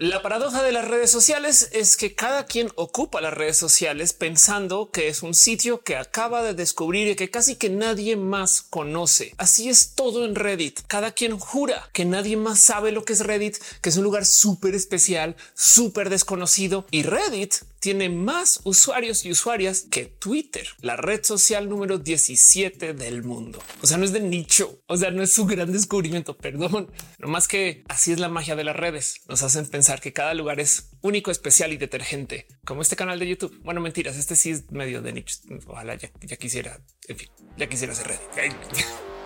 La paradoja de las redes sociales es que cada quien ocupa las redes sociales pensando que es un sitio que acaba de descubrir y que casi que nadie más conoce. Así es todo en Reddit. Cada quien jura que nadie más sabe lo que es Reddit, que es un lugar súper especial, súper desconocido y Reddit tiene más usuarios y usuarias que Twitter, la red social número 17 del mundo. O sea, no es de nicho, o sea, no es su gran descubrimiento, perdón. No más que así es la magia de las redes. Nos hacen pensar que cada lugar es único, especial y detergente, como este canal de YouTube. Bueno, mentiras, este sí es medio de nicho. Ojalá ya, quisiera, en fin, ya quisiera ser Reddit.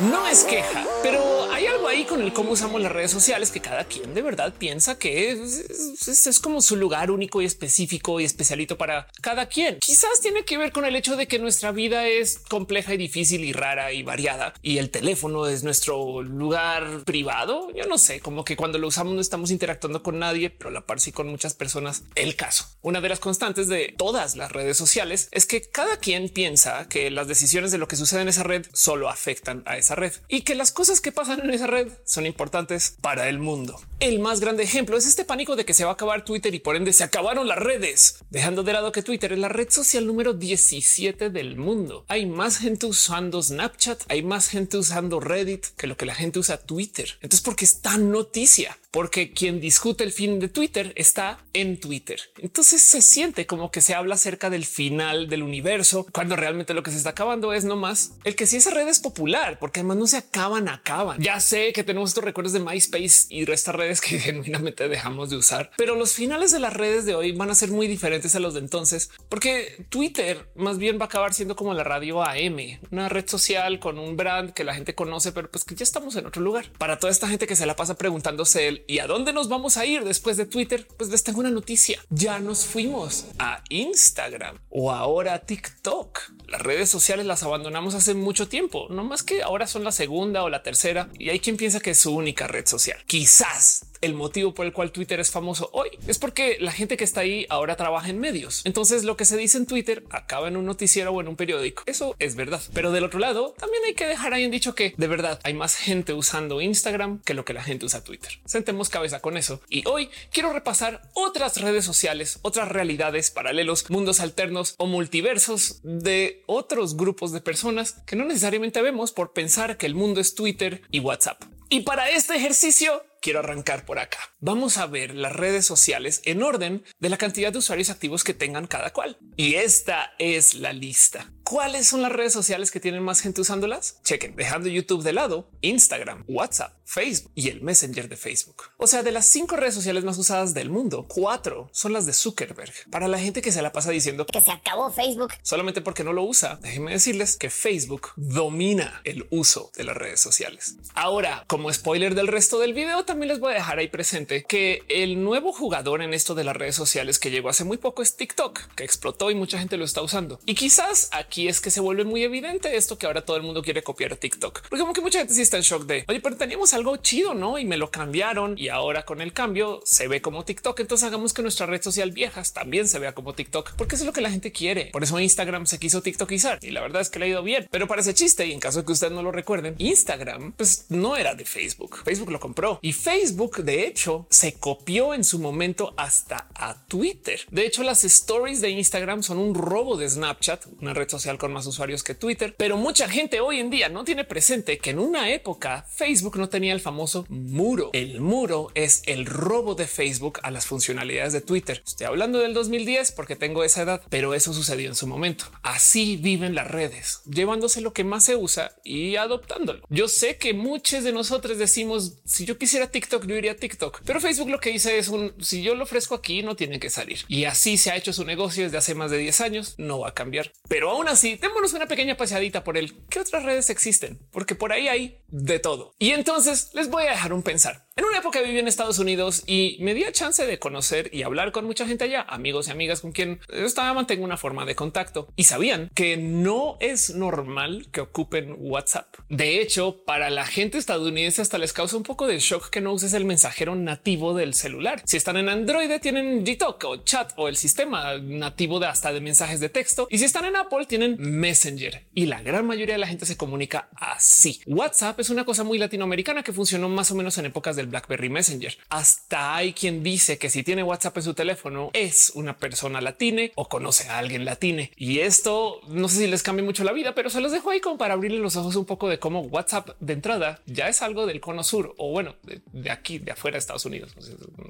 No es queja, pero hay algo ahí con el cómo usamos las redes sociales que cada quien de verdad piensa que es, como su lugar único y específico y especialito para cada quien. Quizás tiene que ver con el hecho de que nuestra vida es compleja y difícil y rara y variada y el teléfono es nuestro lugar privado. Yo no sé, como que cuando lo usamos no estamos interactuando con nadie, pero la par sí con muchas personas. El caso, una de las constantes de todas las redes sociales es que cada quien piensa que las decisiones de lo que sucede en esa red solo afectan a esa esa red y que las cosas que pasan en esa red son importantes para el mundo. El más grande ejemplo es este pánico de que se va a acabar Twitter y por ende se acabaron las redes, dejando de lado que Twitter es la red social número 17 del mundo. Hay más gente usando Snapchat, hay más gente usando Reddit que lo que la gente usa Twitter. Entonces, ¿por qué es tan noticia? porque quien discute el fin de Twitter está en Twitter. Entonces se siente como que se habla acerca del final del universo, cuando realmente lo que se está acabando es nomás el que si esa red es popular, porque además no se acaban, acaban. Ya sé que tenemos estos recuerdos de MySpace y estas redes que genuinamente dejamos de usar, pero los finales de las redes de hoy van a ser muy diferentes a los de entonces, porque Twitter más bien va a acabar siendo como la radio AM, una red social con un brand que la gente conoce, pero pues que ya estamos en otro lugar. Para toda esta gente que se la pasa preguntándose el ¿Y a dónde nos vamos a ir después de Twitter? Pues les tengo una noticia. Ya nos fuimos a Instagram o ahora TikTok. Las redes sociales las abandonamos hace mucho tiempo, no más que ahora son la segunda o la tercera y hay quien piensa que es su única red social. Quizás el motivo por el cual Twitter es famoso hoy es porque la gente que está ahí ahora trabaja en medios. Entonces lo que se dice en Twitter acaba en un noticiero o en un periódico. Eso es verdad. Pero del otro lado también hay que dejar ahí en dicho que de verdad hay más gente usando Instagram que lo que la gente usa Twitter. Sentemos cabeza con eso. Y hoy quiero repasar otras redes sociales, otras realidades, paralelos, mundos alternos o multiversos de otros grupos de personas que no necesariamente vemos por pensar que el mundo es Twitter y WhatsApp. Y para este ejercicio quiero arrancar por acá. Vamos a ver las redes sociales en orden de la cantidad de usuarios activos que tengan cada cual. Y esta es la lista. ¿Cuáles son las redes sociales que tienen más gente usándolas? Chequen, dejando YouTube de lado, Instagram, WhatsApp, Facebook y el Messenger de Facebook. O sea, de las cinco redes sociales más usadas del mundo, cuatro son las de Zuckerberg. Para la gente que se la pasa diciendo que se acabó Facebook solamente porque no lo usa, déjenme decirles que Facebook domina el uso de las redes sociales. Ahora, como spoiler del resto del video, también les voy a dejar ahí presente que el nuevo jugador en esto de las redes sociales que llegó hace muy poco es TikTok, que explotó y mucha gente lo está usando. Y quizás aquí es que se vuelve muy evidente esto que ahora todo el mundo quiere copiar TikTok, porque como que mucha gente sí está en shock de oye, pero teníamos algo chido, no? Y me lo cambiaron y ahora con el cambio se ve como TikTok. Entonces hagamos que nuestra red social viejas también se vea como TikTok, porque eso es lo que la gente quiere. Por eso Instagram se quiso TikTokizar y la verdad es que le ha ido bien, pero parece chiste. Y en caso de que ustedes no lo recuerden, Instagram pues no era de Facebook. Facebook lo compró y Facebook de hecho se copió en su momento hasta a Twitter. De hecho, las stories de Instagram son un robo de Snapchat, una red social con más usuarios que Twitter, pero mucha gente hoy en día no tiene presente que en una época Facebook no tenía el famoso muro. El muro es el robo de Facebook a las funcionalidades de Twitter. Estoy hablando del 2010 porque tengo esa edad, pero eso sucedió en su momento. Así viven las redes, llevándose lo que más se usa y adoptándolo. Yo sé que muchos de nosotros decimos si yo quisiera TikTok, yo iría a TikTok, pero Facebook lo que dice es un si yo lo ofrezco aquí no tiene que salir y así se ha hecho su negocio desde hace más de 10 años. No va a cambiar, pero aún así, démonos una pequeña paseadita por el qué otras redes existen, porque por ahí hay de todo. Y entonces les voy a dejar un pensar. En una época viví en Estados Unidos y me di chance de conocer y hablar con mucha gente allá, amigos y amigas con quien estaba mantengo una forma de contacto y sabían que no es normal que ocupen WhatsApp. De hecho, para la gente estadounidense hasta les causa un poco de shock que no uses el mensajero nativo del celular. Si están en Android tienen GTalk o chat o el sistema nativo de hasta de mensajes de texto y si están en Apple tienen Messenger y la gran mayoría de la gente se comunica así. WhatsApp es una cosa muy latinoamericana que funcionó más o menos en épocas del BlackBerry Messenger. Hasta hay quien dice que si tiene WhatsApp en su teléfono es una persona latine o conoce a alguien latine. Y esto no sé si les cambia mucho la vida, pero se los dejo ahí como para abrirle los ojos un poco de cómo WhatsApp de entrada ya es algo del cono sur o bueno, de, aquí, de afuera de Estados Unidos.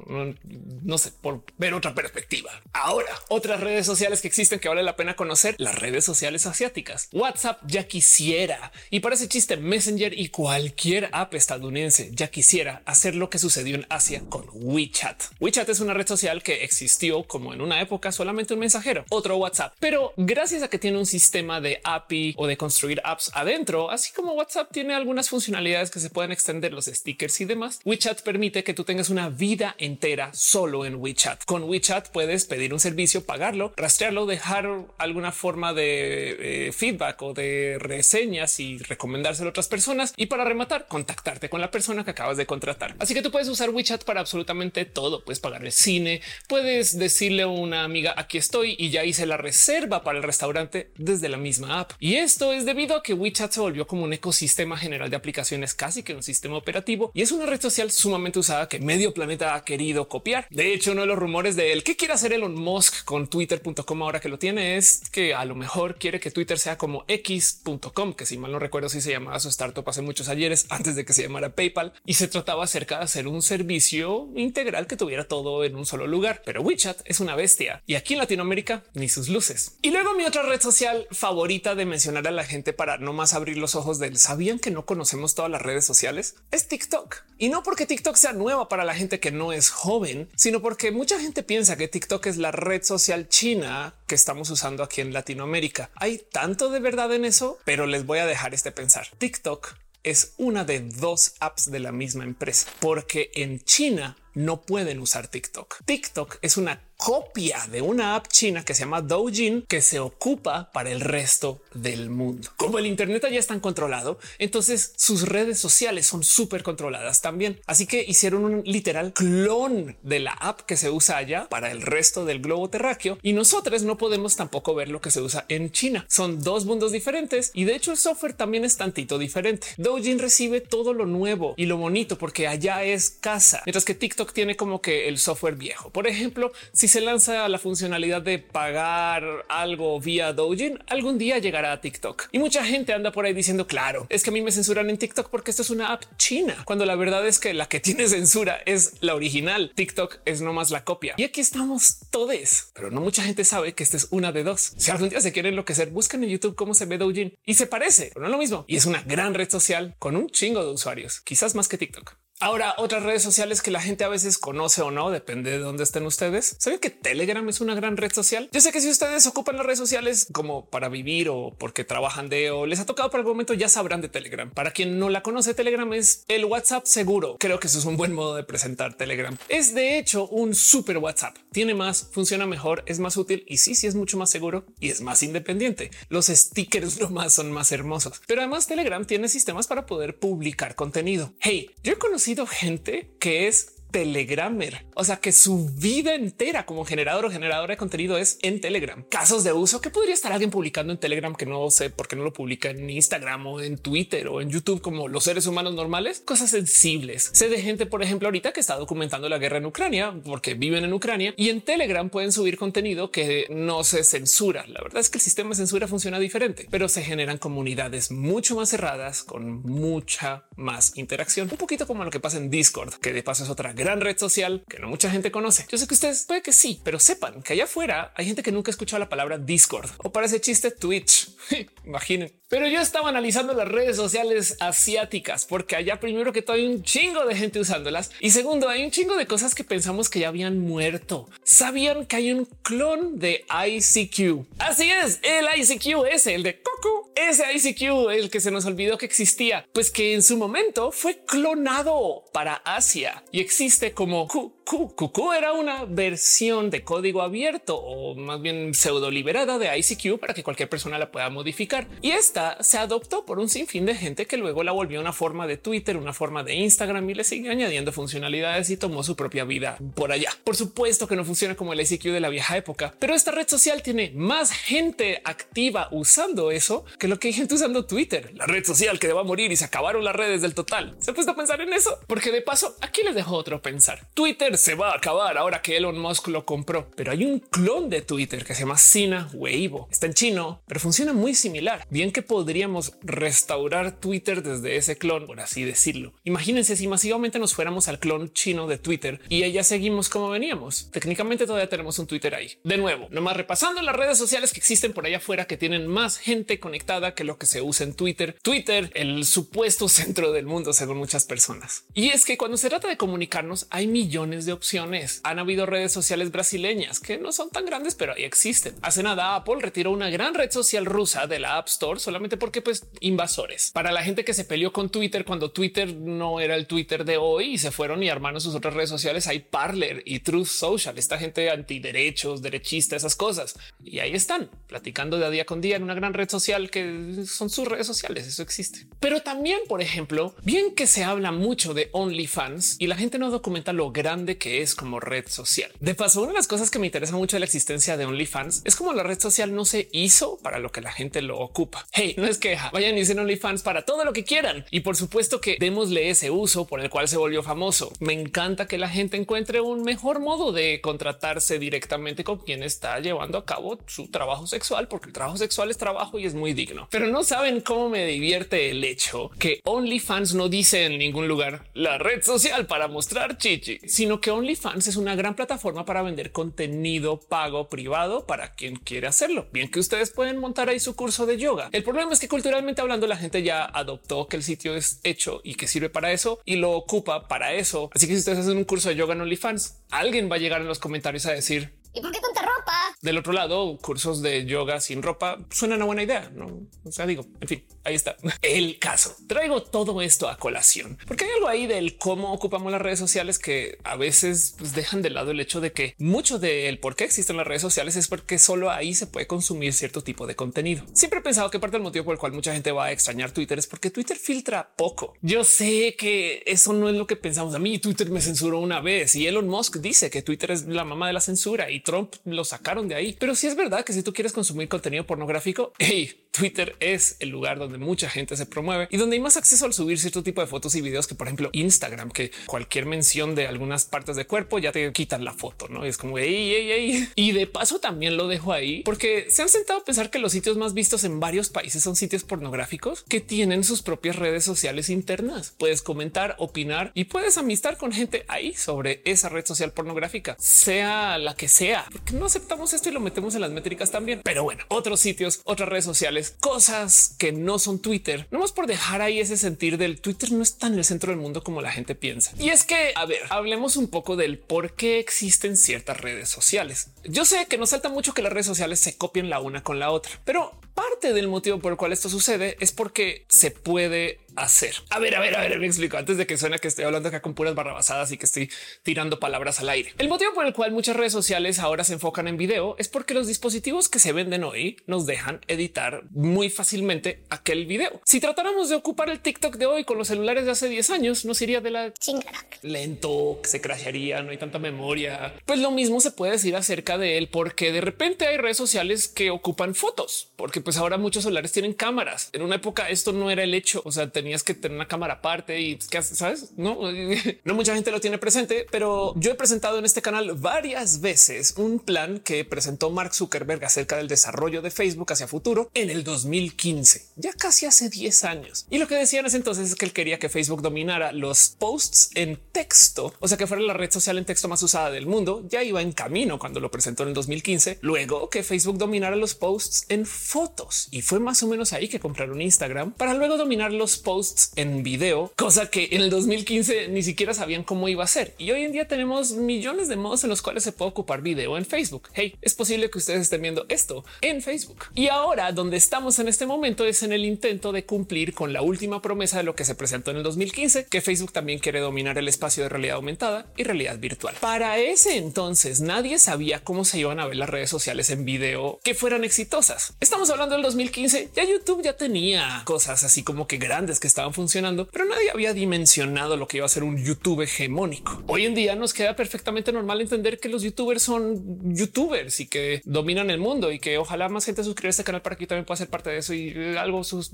No, no sé, por ver otra perspectiva. Ahora, otras redes sociales que existen que vale la pena conocer, las redes sociales asiáticas. WhatsApp ya quisiera y parece chiste Messenger y cualquier app estadounidense ya quisiera hacer lo que sucedió en Asia con WeChat. WeChat es una red social que existió como en una época solamente un mensajero, otro WhatsApp, pero gracias a que tiene un sistema de API o de construir apps adentro, así como WhatsApp tiene algunas funcionalidades que se pueden extender los stickers y demás, WeChat permite que tú tengas una vida entera solo en WeChat. Con WeChat puedes pedir un servicio, pagarlo, rastrearlo, dejar alguna forma de eh, feedback o de reseñas y recomendárselo a otras personas y para rematar, contactarte con la persona que acabas de contratar. Así que tú puedes usar WeChat para absolutamente todo. Puedes pagar el cine, puedes decirle a una amiga aquí estoy y ya hice la reserva para el restaurante desde la misma app. Y esto es debido a que WeChat se volvió como un ecosistema general de aplicaciones, casi que un sistema operativo y es una red social sumamente usada que medio planeta ha querido copiar. De hecho, uno de los rumores de él que quiere hacer Elon Musk con twitter.com ahora que lo tiene es que a lo mejor quiere que Twitter sea como x.com, que si mal no recuerdo si se llamaba su startup hace muchos ayeres antes de que se llamara PayPal y se trataba acerca de hacer un servicio integral que tuviera todo en un solo lugar. Pero WeChat es una bestia y aquí en Latinoamérica ni sus luces. Y luego mi otra red social favorita de mencionar a la gente para no más abrir los ojos del sabían que no conocemos todas las redes sociales es TikTok. Y no porque TikTok sea nueva para la gente que no es joven, sino porque mucha gente piensa que TikTok es la red social china que estamos usando aquí en Latinoamérica. Hay tanto de verdad en eso, pero les voy a dejar este pensar. TikTok es una de dos apps de la misma empresa, porque en China no pueden usar TikTok. TikTok es una copia de una app china que se llama Douyin que se ocupa para el resto del mundo. Como el Internet ya están controlado, entonces sus redes sociales son súper controladas también. Así que hicieron un literal clon de la app que se usa allá para el resto del globo terráqueo y nosotros no podemos tampoco ver lo que se usa en China. Son dos mundos diferentes y de hecho el software también es tantito diferente. Douyin recibe todo lo nuevo y lo bonito porque allá es casa, mientras que TikTok tiene como que el software viejo. Por ejemplo, si se lanza la funcionalidad de pagar algo vía Douyin, algún día llegará a TikTok. Y mucha gente anda por ahí diciendo, claro, es que a mí me censuran en TikTok porque esto es una app china, cuando la verdad es que la que tiene censura es la original. TikTok es nomás la copia. Y aquí estamos todos, pero no mucha gente sabe que esta es una de dos. Si algún día se quieren enloquecer, buscan en YouTube cómo se ve Douyin y se parece, pero no es lo mismo. Y es una gran red social con un chingo de usuarios, quizás más que TikTok. Ahora, otras redes sociales que la gente a veces conoce o no, depende de dónde estén ustedes. Saben que Telegram es una gran red social. Yo sé que si ustedes ocupan las redes sociales como para vivir o porque trabajan de o les ha tocado por algún momento, ya sabrán de Telegram. Para quien no la conoce, Telegram es el WhatsApp seguro. Creo que eso es un buen modo de presentar Telegram. Es de hecho un super WhatsApp. Tiene más, funciona mejor, es más útil y sí, sí es mucho más seguro y es más independiente. Los stickers nomás son más hermosos, pero además Telegram tiene sistemas para poder publicar contenido. Hey, yo he conocido gente que es Telegrammer, o sea que su vida entera como generador o generadora de contenido es en Telegram. Casos de uso que podría estar alguien publicando en Telegram que no sé por qué no lo publica en Instagram o en Twitter o en YouTube como los seres humanos normales, cosas sensibles. Sé de gente, por ejemplo, ahorita que está documentando la guerra en Ucrania porque viven en Ucrania y en Telegram pueden subir contenido que no se censura. La verdad es que el sistema de censura funciona diferente, pero se generan comunidades mucho más cerradas con mucha más interacción, un poquito como lo que pasa en Discord, que de paso es otra gran gran red social que no mucha gente conoce. Yo sé que ustedes puede que sí, pero sepan que allá afuera hay gente que nunca ha escuchado la palabra Discord o para ese chiste Twitch. Imaginen. Pero yo estaba analizando las redes sociales asiáticas porque allá primero que todo hay un chingo de gente usándolas y segundo hay un chingo de cosas que pensamos que ya habían muerto. Sabían que hay un clon de ICQ. Así es, el ICQ es el de Coco. Ese ICQ, el que se nos olvidó que existía, pues que en su momento fue clonado para Asia y existe como QQ. era una versión de código abierto o más bien pseudo liberada de ICQ para que cualquier persona la pueda modificar. Y esta se adoptó por un sinfín de gente que luego la volvió una forma de Twitter, una forma de Instagram y le sigue añadiendo funcionalidades y tomó su propia vida por allá. Por supuesto que no funciona como el ICQ de la vieja época, pero esta red social tiene más gente activa usando eso que lo que hay gente usando Twitter, la red social que va a morir y se acabaron las redes del total. Se ha puesto a pensar en eso porque de paso aquí les dejo otro pensar. Twitter se va a acabar ahora que Elon Musk lo compró, pero hay un clon de Twitter que se llama Sina Weibo. Está en chino, pero funciona muy similar. Bien que podríamos restaurar Twitter desde ese clon, por así decirlo. Imagínense si masivamente nos fuéramos al clon chino de Twitter y ya seguimos como veníamos. Técnicamente todavía tenemos un Twitter ahí. De nuevo, nomás repasando las redes sociales que existen por allá afuera que tienen más gente conectada que lo que se usa en Twitter. Twitter, el supuesto centro del mundo según muchas personas. Y es que cuando se trata de comunicarnos hay millones de opciones. Han habido redes sociales brasileñas que no son tan grandes, pero ahí existen. Hace nada Apple retiró una gran red social rusa de la App Store solamente porque pues invasores. Para la gente que se peleó con Twitter cuando Twitter no era el Twitter de hoy y se fueron y armaron sus otras redes sociales, hay Parler y Truth Social, esta gente antiderechos, derechista, esas cosas. Y ahí están platicando de día con día en una gran red social que son sus redes sociales. Eso existe. Pero también, por ejemplo, bien que se habla mucho de OnlyFans y la gente no documenta lo grande que es como red social. De paso, una de las cosas que me interesa mucho de la existencia de OnlyFans es como la red social no se hizo para lo que la gente lo ocupa. Hey, no es queja, vayan y usen OnlyFans para todo lo que quieran. Y por supuesto que démosle ese uso por el cual se volvió famoso. Me encanta que la gente encuentre un mejor modo de contratarse directamente con quien está llevando a cabo su trabajo sexual, porque el trabajo sexual es trabajo y es muy digno. Pero no saben cómo me divierte el hecho que OnlyFans no dice en ningún lugar la red social para mostrar chichi, sino que OnlyFans es una gran plataforma para vender contenido pago privado para quien quiere hacerlo. Bien que ustedes pueden montar ahí su curso de yoga. El problema es que culturalmente hablando la gente ya adoptó que el sitio es hecho y que sirve para eso y lo ocupa para eso. Así que si ustedes hacen un curso de yoga en OnlyFans, alguien va a llegar en los comentarios a decir ¿Y por qué tanta ropa? Del otro lado, cursos de yoga sin ropa suena una buena idea. No, o sea, digo, en fin, ahí está el caso. Traigo todo esto a colación porque hay algo ahí del cómo ocupamos las redes sociales que a veces pues, dejan de lado el hecho de que mucho del por qué existen las redes sociales es porque solo ahí se puede consumir cierto tipo de contenido. Siempre he pensado que parte del motivo por el cual mucha gente va a extrañar Twitter es porque Twitter filtra poco. Yo sé que eso no es lo que pensamos. A mí Twitter me censuró una vez y Elon Musk dice que Twitter es la mamá de la censura y Trump lo sacaron de ahí. Pero si es verdad que si tú quieres consumir contenido pornográfico, hey, Twitter es el lugar donde mucha gente se promueve y donde hay más acceso al subir cierto tipo de fotos y videos que, por ejemplo, Instagram, que cualquier mención de algunas partes de cuerpo ya te quitan la foto, no es como hey, hey, hey. Y de paso también lo dejo ahí porque se han sentado a pensar que los sitios más vistos en varios países son sitios pornográficos que tienen sus propias redes sociales internas. Puedes comentar, opinar y puedes amistar con gente ahí sobre esa red social pornográfica, sea la que sea porque no aceptamos esto y lo metemos en las métricas también. Pero bueno, otros sitios, otras redes sociales, cosas que no son Twitter, no más por dejar ahí ese sentir del Twitter no está en el centro del mundo como la gente piensa. Y es que, a ver, hablemos un poco del por qué existen ciertas redes sociales. Yo sé que nos salta mucho que las redes sociales se copien la una con la otra, pero parte del motivo por el cual esto sucede es porque se puede hacer. A ver, a ver, a ver, me explico antes de que suene que estoy hablando acá con puras barrabasadas y que estoy tirando palabras al aire. El motivo por el cual muchas redes sociales ahora se enfocan en video es porque los dispositivos que se venden hoy nos dejan editar muy fácilmente aquel video. Si tratáramos de ocupar el TikTok de hoy con los celulares de hace 10 años, nos iría de la chingada. Lento, se crasharía, no hay tanta memoria. Pues lo mismo se puede decir acerca de él, porque de repente hay redes sociales que ocupan fotos, porque pues ahora muchos celulares tienen cámaras. En una época esto no era el hecho, o sea, tenías que tener una cámara aparte y que sabes, no, no mucha gente lo tiene presente, pero yo he presentado en este canal varias veces un plan que presentó Mark Zuckerberg acerca del desarrollo de Facebook hacia futuro en el 2015, ya casi hace 10 años. Y lo que decían es entonces es que él quería que Facebook dominara los posts en texto, o sea que fuera la red social en texto más usada del mundo. Ya iba en camino cuando lo presentó en el 2015. Luego que Facebook dominara los posts en fotos y fue más o menos ahí que compraron Instagram para luego dominar los posts en video, cosa que en el 2015 ni siquiera sabían cómo iba a ser. Y hoy en día tenemos millones de modos en los cuales se puede ocupar video en Facebook. Hey, es posible que ustedes estén viendo esto en Facebook. Y ahora donde estamos en este momento es en el intento de cumplir con la última promesa de lo que se presentó en el 2015, que Facebook también quiere dominar el espacio de realidad aumentada y realidad virtual. Para ese entonces nadie sabía cómo se iban a ver las redes sociales en video que fueran exitosas. Estamos hablando del 2015, ya YouTube ya tenía cosas así como que grandes que estaban funcionando, pero nadie había dimensionado lo que iba a ser un YouTube hegemónico. Hoy en día nos queda perfectamente normal entender que los youtubers son youtubers y que dominan el mundo y que ojalá más gente suscriba a este canal para que también pueda ser parte de eso y algo sus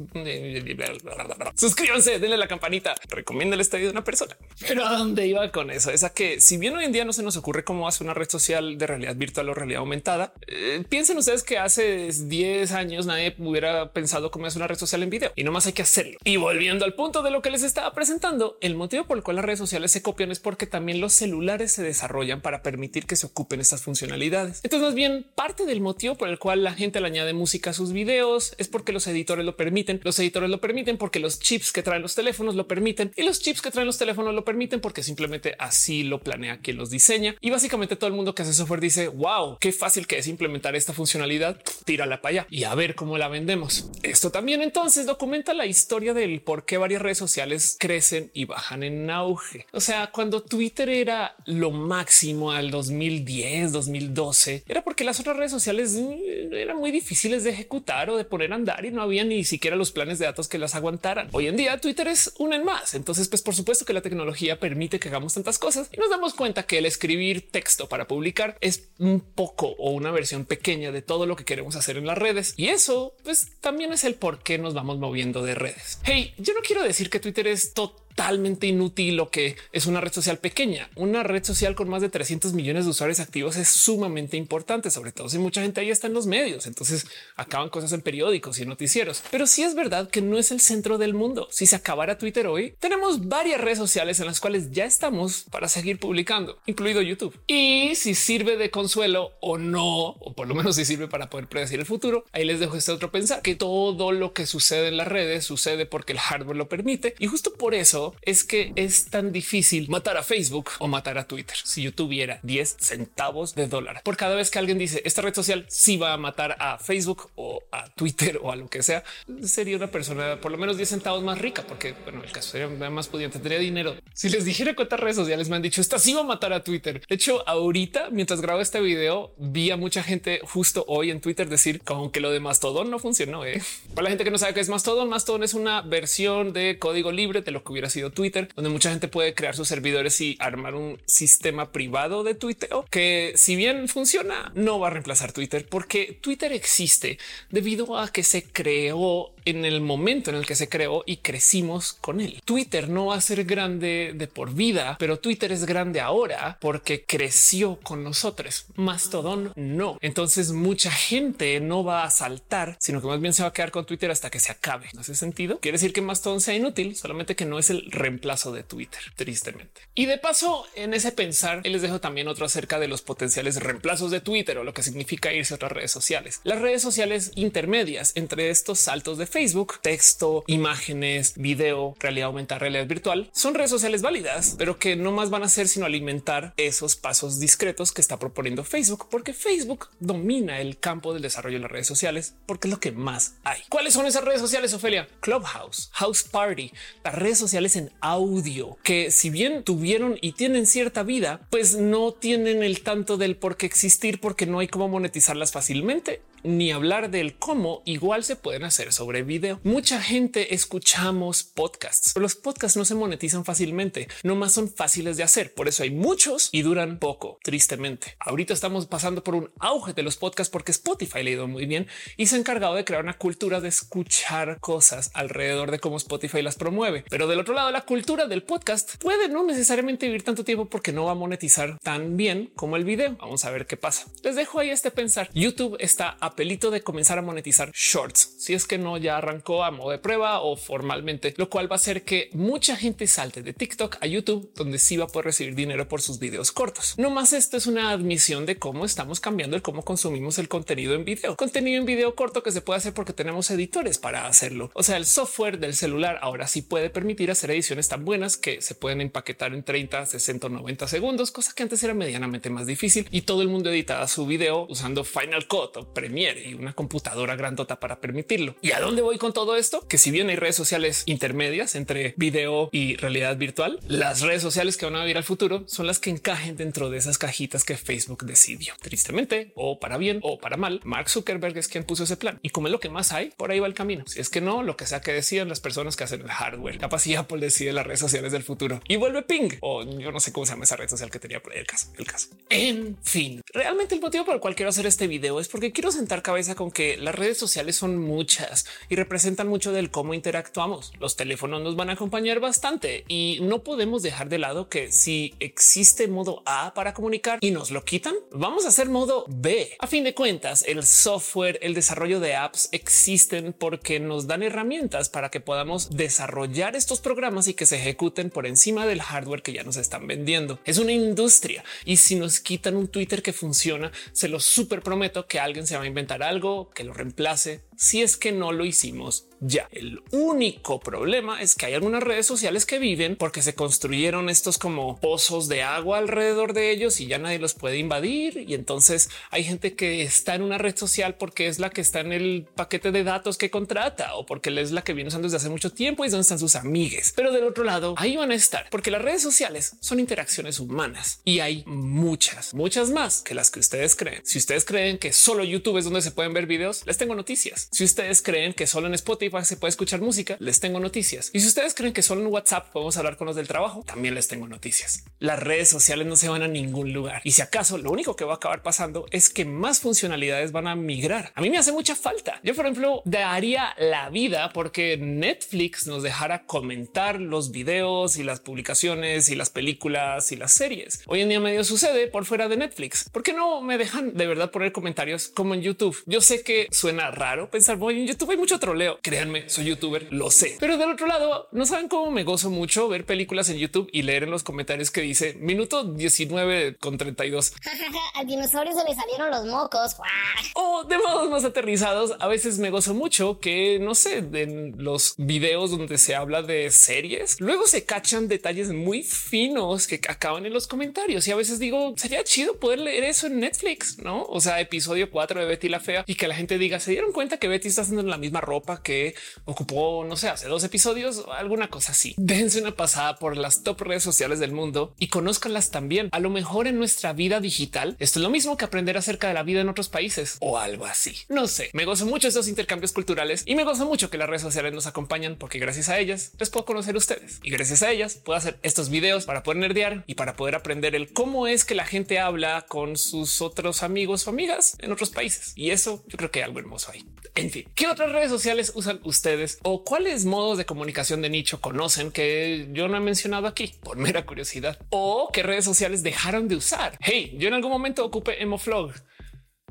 suscríbanse, denle la campanita, recomiéndale este video a una persona. Pero a dónde iba con eso es a que si bien hoy en día no se nos ocurre cómo hace una red social de realidad virtual o realidad aumentada, eh, piensen ustedes que hace 10 años nadie hubiera pensado cómo hacer una red social en video y no más hay que hacerlo. Y volviendo al punto de lo que les estaba presentando, el motivo por el cual las redes sociales se copian es porque también los celulares se desarrollan para permitir que se ocupen estas funcionalidades. Entonces, más bien parte del motivo por el cual la gente le añade música a sus videos es porque los editores lo permiten. Los editores lo permiten porque los chips que traen los teléfonos lo permiten y los chips que traen los teléfonos lo permiten porque simplemente así lo planea quien los diseña. Y básicamente todo el mundo que hace software dice wow, qué fácil que es implementar esta funcionalidad. Tírala para allá y a ver cómo la vendemos. Esto también entonces documenta la historia del por qué varias redes sociales crecen y bajan en auge. O sea, cuando Twitter era lo máximo al 2010, 2012, era porque las otras redes sociales mm, eran muy difíciles de ejecutar o de poner a andar y no había ni siquiera los planes de datos que las aguantaran. Hoy en día Twitter es una en más. Entonces, pues por supuesto que la tecnología permite que hagamos tantas cosas y nos damos cuenta que el escribir texto para publicar es un poco o una versión pequeña de todo lo que queremos hacer en las redes. Y eso pues también es el por qué nos vamos moviendo de redes. Hey, yo no quiero decir que Twitter es total totalmente inútil lo que es una red social pequeña. Una red social con más de 300 millones de usuarios activos es sumamente importante, sobre todo si mucha gente ahí está en los medios. Entonces acaban cosas en periódicos y noticieros. Pero sí es verdad que no es el centro del mundo. Si se acabara Twitter hoy, tenemos varias redes sociales en las cuales ya estamos para seguir publicando, incluido YouTube. Y si sirve de consuelo o no, o por lo menos si sirve para poder predecir el futuro, ahí les dejo este otro pensar que todo lo que sucede en las redes sucede porque el hardware lo permite. Y justo por eso es que es tan difícil matar a Facebook o matar a Twitter. Si yo tuviera 10 centavos de dólar por cada vez que alguien dice esta red social sí va a matar a Facebook o a Twitter o a lo que sea, sería una persona por lo menos 10 centavos más rica, porque bueno, el caso sería más pudiente, tendría dinero. Si les dijera cuántas redes sociales me han dicho esta sí va a matar a Twitter. De hecho, ahorita mientras grabo este video, vi a mucha gente justo hoy en Twitter decir como que lo de Mastodon no funcionó. ¿eh? Para la gente que no sabe qué es Mastodon, Mastodon es una versión de código libre de lo que hubiera sido Twitter, donde mucha gente puede crear sus servidores y armar un sistema privado de tuiteo que si bien funciona, no va a reemplazar Twitter porque Twitter existe debido a que se creó en el momento en el que se creó y crecimos con él. Twitter no va a ser grande de por vida, pero Twitter es grande ahora porque creció con nosotros. Mastodon no. Entonces mucha gente no va a saltar, sino que más bien se va a quedar con Twitter hasta que se acabe. ¿No hace sentido? Quiere decir que Mastodon sea inútil, solamente que no es el reemplazo de Twitter, tristemente. Y de paso, en ese pensar, les dejo también otro acerca de los potenciales reemplazos de Twitter o lo que significa irse a otras redes sociales. Las redes sociales intermedias entre estos saltos de Facebook, texto, imágenes, video, realidad aumentada, realidad virtual, son redes sociales válidas, pero que no más van a ser sino alimentar esos pasos discretos que está proponiendo Facebook, porque Facebook domina el campo del desarrollo de las redes sociales, porque es lo que más hay. ¿Cuáles son esas redes sociales, Ofelia? Clubhouse, House Party, las redes sociales en audio, que si bien tuvieron y tienen cierta vida, pues no tienen el tanto del por qué existir porque no hay cómo monetizarlas fácilmente ni hablar del cómo igual se pueden hacer sobre video. Mucha gente escuchamos podcasts, pero los podcasts no se monetizan fácilmente, no más son fáciles de hacer. Por eso hay muchos y duran poco, tristemente. Ahorita estamos pasando por un auge de los podcasts porque Spotify le ha ido muy bien y se ha encargado de crear una cultura de escuchar cosas alrededor de cómo Spotify las promueve. Pero del otro lado, la cultura del podcast puede no necesariamente vivir tanto tiempo porque no va a monetizar tan bien como el video. Vamos a ver qué pasa. Les dejo ahí este pensar. YouTube está pelito de comenzar a monetizar shorts. Si es que no ya arrancó a modo de prueba o formalmente, lo cual va a hacer que mucha gente salte de TikTok a YouTube, donde sí va a poder recibir dinero por sus videos cortos. No más esto es una admisión de cómo estamos cambiando el cómo consumimos el contenido en video. Contenido en video corto que se puede hacer porque tenemos editores para hacerlo. O sea, el software del celular ahora sí puede permitir hacer ediciones tan buenas que se pueden empaquetar en 30, 60 o 90 segundos, cosa que antes era medianamente más difícil y todo el mundo editaba su video usando Final Cut o Premiere y una computadora grandota para permitirlo. ¿Y a dónde voy con todo esto? Que si bien hay redes sociales intermedias entre video y realidad virtual, las redes sociales que van a vivir al futuro son las que encajen dentro de esas cajitas que Facebook decidió. Tristemente, o para bien o para mal, Mark Zuckerberg es quien puso ese plan. Y como es lo que más hay, por ahí va el camino. Si es que no, lo que sea que decían las personas que hacen el hardware, capaz si Apple decide las redes sociales del futuro y vuelve ping o yo no sé cómo se llama esa red social que tenía por ahí el caso, el caso. En fin, realmente el motivo por el cual quiero hacer este video es porque quiero sentar cabeza con que las redes sociales son muchas y representan mucho del cómo interactuamos. Los teléfonos nos van a acompañar bastante y no podemos dejar de lado que si existe modo A para comunicar y nos lo quitan, vamos a hacer modo B. A fin de cuentas, el software, el desarrollo de apps existen porque nos dan herramientas para que podamos desarrollar estos programas y que se ejecuten por encima del hardware que ya nos están vendiendo. Es una industria y si nos quitan un Twitter que funciona, se lo súper prometo que alguien se va a inventar algo que lo reemplace si es que no lo hicimos ya. El único problema es que hay algunas redes sociales que viven porque se construyeron estos como pozos de agua alrededor de ellos y ya nadie los puede invadir. Y entonces hay gente que está en una red social porque es la que está en el paquete de datos que contrata o porque es la que viene usando desde hace mucho tiempo y es donde están sus amigues. Pero del otro lado, ahí van a estar porque las redes sociales son interacciones humanas y hay muchas, muchas más que las que ustedes creen. Si ustedes creen que solo YouTube es donde se pueden ver videos, les tengo noticias. Si ustedes creen que solo en Spotify se puede escuchar música, les tengo noticias. Y si ustedes creen que solo en WhatsApp podemos hablar con los del trabajo, también les tengo noticias. Las redes sociales no se van a ningún lugar. Y si acaso lo único que va a acabar pasando es que más funcionalidades van a migrar. A mí me hace mucha falta. Yo, por ejemplo, daría la vida porque Netflix nos dejara comentar los videos y las publicaciones y las películas y las series. Hoy en día medio sucede por fuera de Netflix. ¿Por qué no me dejan de verdad poner comentarios como en YouTube? Yo sé que suena raro pensar, voy en YouTube hay mucho troleo. Créanme, soy youtuber, lo sé. Pero del otro lado, no saben cómo me gozo mucho ver películas en YouTube y leer en los comentarios que dice minuto 19 con 32. Al dinosaurio se le salieron los mocos. O de modos más aterrizados, a veces me gozo mucho que no sé, en los videos donde se habla de series, luego se cachan detalles muy finos que acaban en los comentarios. Y a veces digo, sería chido poder leer eso en Netflix, no? O sea, episodio 4 de Betty la Fea y que la gente diga, se dieron cuenta que Betty está haciendo la misma ropa que ocupó, no sé, hace dos episodios o alguna cosa así. Dense una pasada por las top redes sociales del mundo y conózcanlas también. A lo mejor en nuestra vida digital, esto es lo mismo que aprender acerca de la vida en otros países o algo así. No sé, me gozo mucho estos intercambios culturales y me gozo mucho que las redes sociales nos acompañan porque gracias a ellas les puedo conocer a ustedes y gracias a ellas puedo hacer estos videos para poder nerdear y para poder aprender el cómo es que la gente habla con sus otros amigos o amigas en otros países. Y eso yo creo que hay algo hermoso ahí. En fin, ¿qué otras redes sociales usan ustedes o cuáles modos de comunicación de nicho conocen que yo no he mencionado aquí por mera curiosidad o qué redes sociales dejaron de usar? Hey, yo en algún momento ocupé Emoflog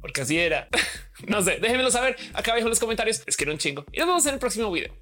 porque así era. no sé, déjenmelo saber acá abajo en los comentarios. Es que era un chingo y nos vemos en el próximo video.